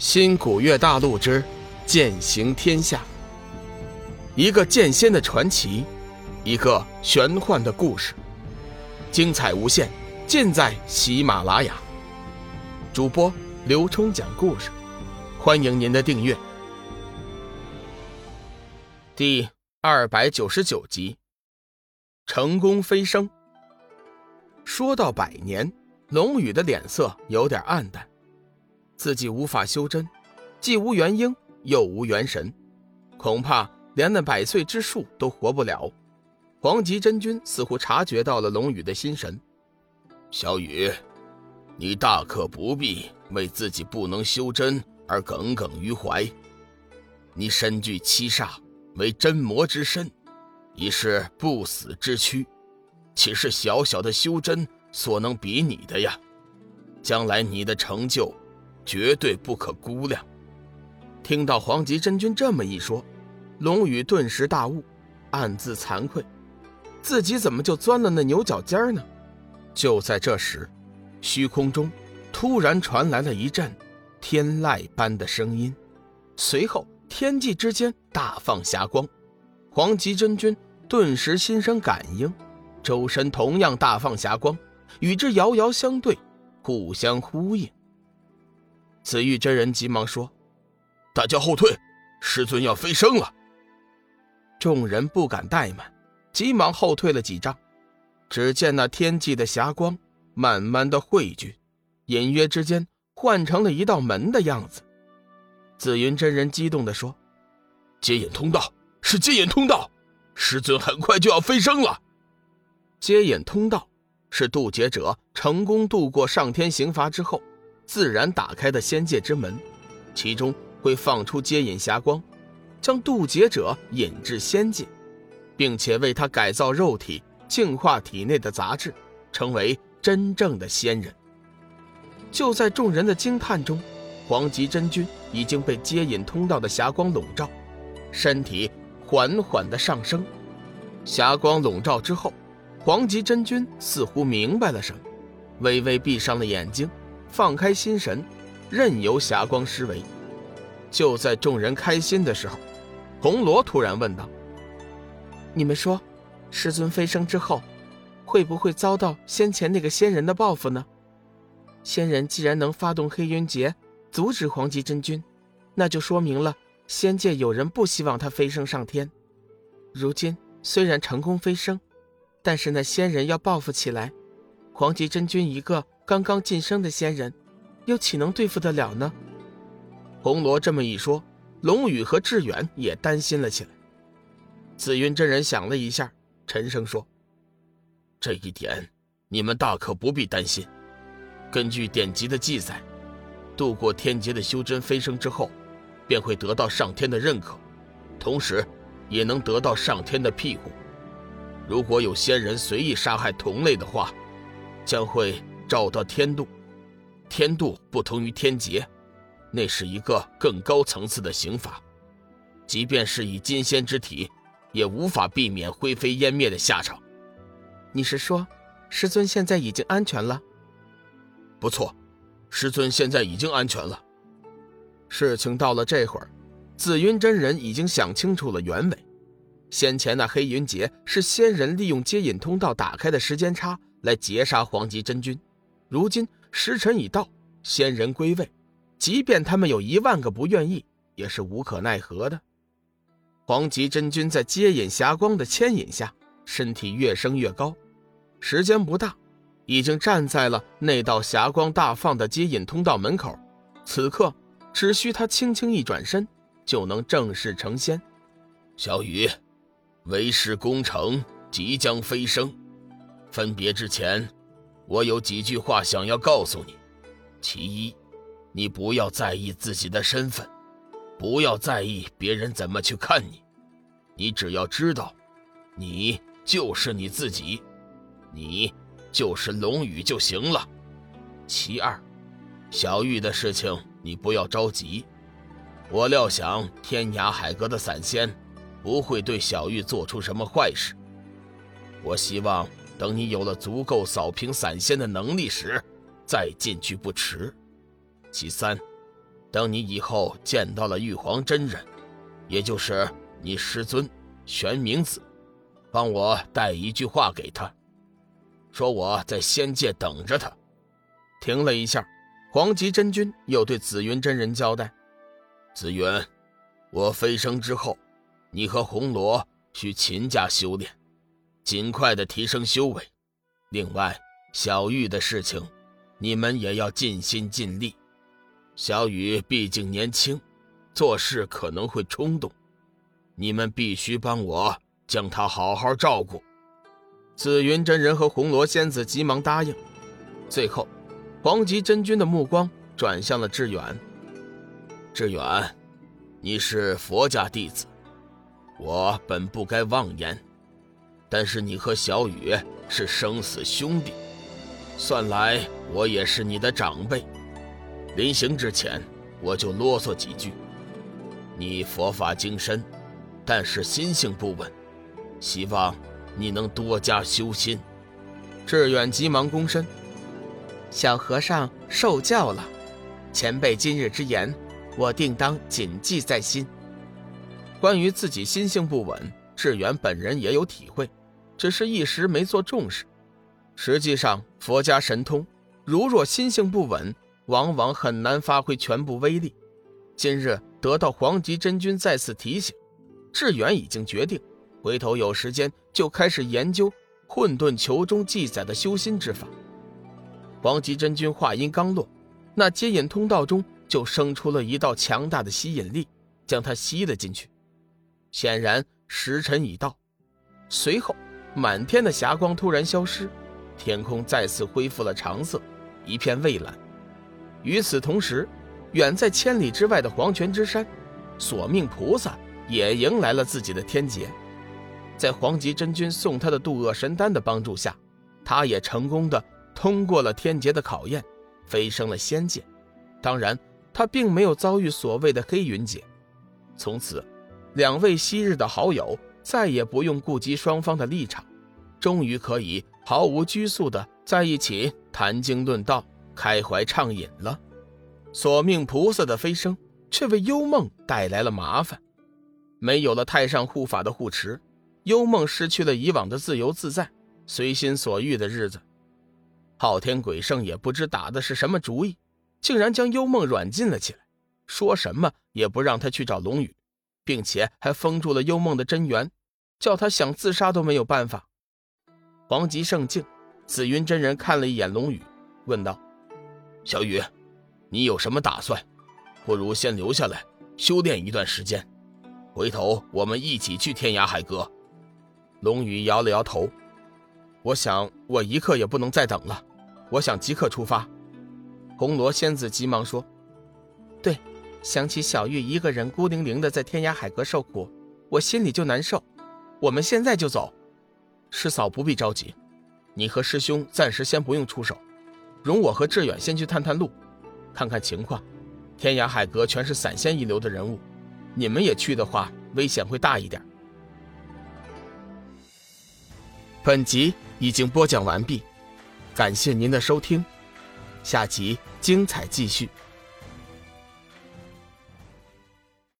新古月大陆之剑行天下，一个剑仙的传奇，一个玄幻的故事，精彩无限，尽在喜马拉雅。主播刘冲讲故事，欢迎您的订阅。第二百九十九集，成功飞升。说到百年，龙宇的脸色有点暗淡。自己无法修真，既无元婴，又无元神，恐怕连那百岁之术都活不了。黄极真君似乎察觉到了龙宇的心神，小雨，你大可不必为自己不能修真而耿耿于怀。你身具七煞，为真魔之身，已是不死之躯，岂是小小的修真所能比拟的呀？将来你的成就。绝对不可估量。听到黄极真君这么一说，龙宇顿时大悟，暗自惭愧，自己怎么就钻了那牛角尖呢？就在这时，虚空中突然传来了一阵天籁般的声音，随后天际之间大放霞光。黄极真君顿时心生感应，周身同样大放霞光，与之遥遥相对，互相呼应。紫玉真人急忙说：“大家后退，师尊要飞升了。”众人不敢怠慢，急忙后退了几丈。只见那天际的霞光慢慢的汇聚，隐约之间换成了一道门的样子。紫云真人激动地说：“接引通道，是接引通道！师尊很快就要飞升了。”接引通道是渡劫者成功度过上天刑罚之后。自然打开的仙界之门，其中会放出接引霞光，将渡劫者引至仙界，并且为他改造肉体，净化体内的杂质，成为真正的仙人。就在众人的惊叹中，黄极真君已经被接引通道的霞光笼罩，身体缓缓的上升。霞光笼罩之后，黄极真君似乎明白了什么，微微闭上了眼睛。放开心神，任由霞光施为。就在众人开心的时候，红罗突然问道：“你们说，师尊飞升之后，会不会遭到先前那个仙人的报复呢？仙人既然能发动黑云劫，阻止黄极真君，那就说明了仙界有人不希望他飞升上天。如今虽然成功飞升，但是那仙人要报复起来，黄极真君一个。”刚刚晋升的仙人，又岂能对付得了呢？红罗这么一说，龙宇和志远也担心了起来。紫云真人想了一下，沉声说：“这一点，你们大可不必担心。根据典籍的记载，度过天劫的修真飞升之后，便会得到上天的认可，同时，也能得到上天的庇护。如果有仙人随意杀害同类的话，将会……”照到天度，天度不同于天劫，那是一个更高层次的刑罚，即便是以金仙之体，也无法避免灰飞烟灭的下场。你是说，师尊现在已经安全了？不错，师尊现在已经安全了。事情到了这会儿，紫云真人已经想清楚了原委。先前那黑云劫是仙人利用接引通道打开的时间差来劫杀黄极真君。如今时辰已到，仙人归位，即便他们有一万个不愿意，也是无可奈何的。黄极真君在接引霞光的牵引下，身体越升越高，时间不大，已经站在了那道霞光大放的接引通道门口。此刻只需他轻轻一转身，就能正式成仙。小雨，为师功成，即将飞升，分别之前。我有几句话想要告诉你：其一，你不要在意自己的身份，不要在意别人怎么去看你，你只要知道，你就是你自己，你就是龙宇就行了。其二，小玉的事情你不要着急，我料想天涯海阁的散仙不会对小玉做出什么坏事，我希望。等你有了足够扫平散仙的能力时，再进去不迟。其三，等你以后见到了玉皇真人，也就是你师尊玄冥子，帮我带一句话给他，说我在仙界等着他。停了一下，黄极真君又对紫云真人交代：“紫云，我飞升之后，你和红罗需勤加修炼，尽快的提升修为。另外，小玉的事情，你们也要尽心尽力。小雨毕竟年轻，做事可能会冲动，你们必须帮我将他好好照顾。”紫云真人和红罗仙子急忙答应。最后，黄极真君的目光转向了志远。志远，你是佛家弟子，我本不该妄言，但是你和小雨是生死兄弟。算来我也是你的长辈，临行之前我就啰嗦几句。你佛法精深，但是心性不稳，希望你能多加修心。志远急忙躬身，小和尚受教了，前辈今日之言，我定当谨记在心。关于自己心性不稳，志远本人也有体会，只是一时没做重视。实际上，佛家神通，如若心性不稳，往往很难发挥全部威力。今日得到黄极真君再次提醒，志远已经决定，回头有时间就开始研究《混沌球》中记载的修心之法。黄极真君话音刚落，那接引通道中就生出了一道强大的吸引力，将他吸了进去。显然时辰已到，随后满天的霞光突然消失。天空再次恢复了常色，一片蔚蓝。与此同时，远在千里之外的黄泉之山，索命菩萨也迎来了自己的天劫。在黄极真君送他的渡厄神丹的帮助下，他也成功的通过了天劫的考验，飞升了仙界。当然，他并没有遭遇所谓的黑云劫。从此，两位昔日的好友再也不用顾及双方的立场。终于可以毫无拘束的在一起谈经论道、开怀畅饮了。索命菩萨的飞升却为幽梦带来了麻烦。没有了太上护法的护持，幽梦失去了以往的自由自在、随心所欲的日子。昊天鬼圣也不知打的是什么主意，竟然将幽梦软禁了起来，说什么也不让他去找龙宇，并且还封住了幽梦的真元，叫他想自杀都没有办法。黄极圣境，紫云真人看了一眼龙宇，问道：“小雨，你有什么打算？不如先留下来修炼一段时间，回头我们一起去天涯海阁。”龙宇摇了摇头：“我想我一刻也不能再等了，我想即刻出发。”红罗仙子急忙说：“对，想起小玉一个人孤零零的在天涯海阁受苦，我心里就难受。我们现在就走。”师嫂不必着急，你和师兄暂时先不用出手，容我和志远先去探探路，看看情况。天涯海阁全是散仙一流的人物，你们也去的话，危险会大一点。本集已经播讲完毕，感谢您的收听，下集精彩继续。